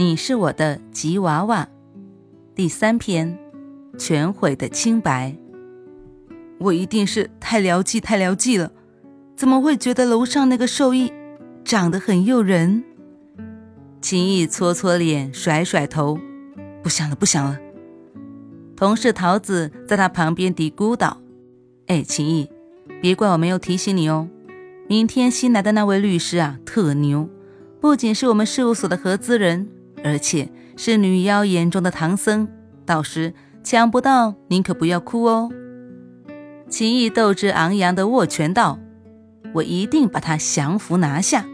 你是我的吉娃娃，第三篇，全毁的清白。我一定是太聊记太聊记了，怎么会觉得楼上那个兽医长得很诱人？秦毅搓搓脸，甩甩头，不想了，不想了。同事桃子在他旁边嘀咕道：“哎，秦毅，别怪我没有提醒你哦。明天新来的那位律师啊，特牛，不仅是我们事务所的合资人。”而且是女妖眼中的唐僧，到时抢不到，您可不要哭哦。秦毅斗志昂扬地握拳道：“我一定把他降服拿下。”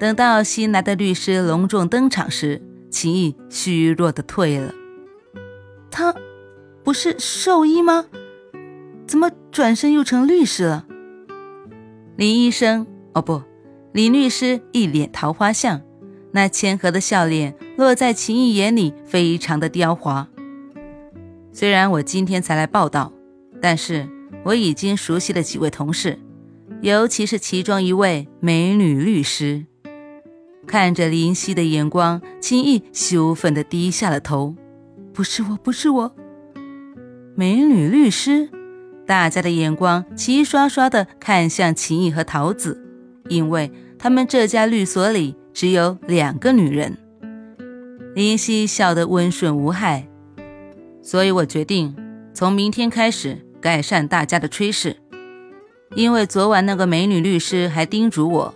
等到新来的律师隆重登场时，秦毅虚弱地退了。他不是兽医吗？怎么转身又成律师了？林医生，哦不，林律师一脸桃花相。那谦和的笑脸落在秦毅眼里，非常的刁滑。虽然我今天才来报道，但是我已经熟悉了几位同事，尤其是其中一位美女律师。看着林夕的眼光，秦毅羞愤地低下了头：“不是我，不是我。”美女律师，大家的眼光齐刷刷地看向秦毅和桃子，因为他们这家律所里。只有两个女人，林夕笑得温顺无害，所以我决定从明天开始改善大家的炊事。因为昨晚那个美女律师还叮嘱我，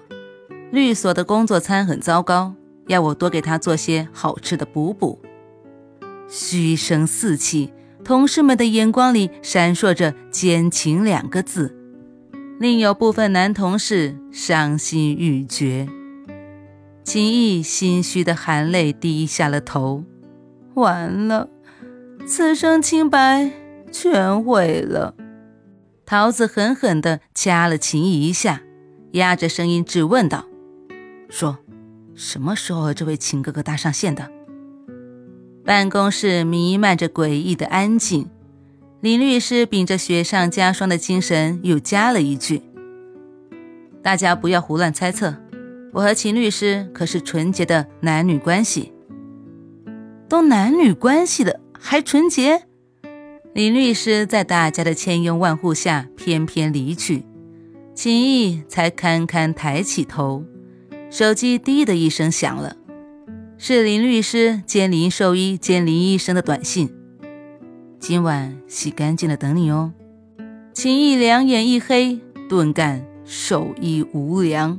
律所的工作餐很糟糕，要我多给她做些好吃的补补。嘘声四起，同事们的眼光里闪烁着奸情两个字，另有部分男同事伤心欲绝。秦毅心虚的含泪低下了头，完了，此生清白全毁了。桃子狠狠地掐了秦毅一下，压着声音质问道：“说，什么时候和这位秦哥哥搭上线的？”办公室弥漫着诡异的安静。林律师秉着雪上加霜的精神，又加了一句：“大家不要胡乱猜测。”我和秦律师可是纯洁的男女关系，都男女关系的还纯洁？林律师在大家的千拥万护下翩翩离去，秦毅才堪堪抬起头，手机滴的一声响了，是林律师兼林兽医兼林医生的短信。今晚洗干净了等你哦。秦毅两眼一黑，顿感兽医无良。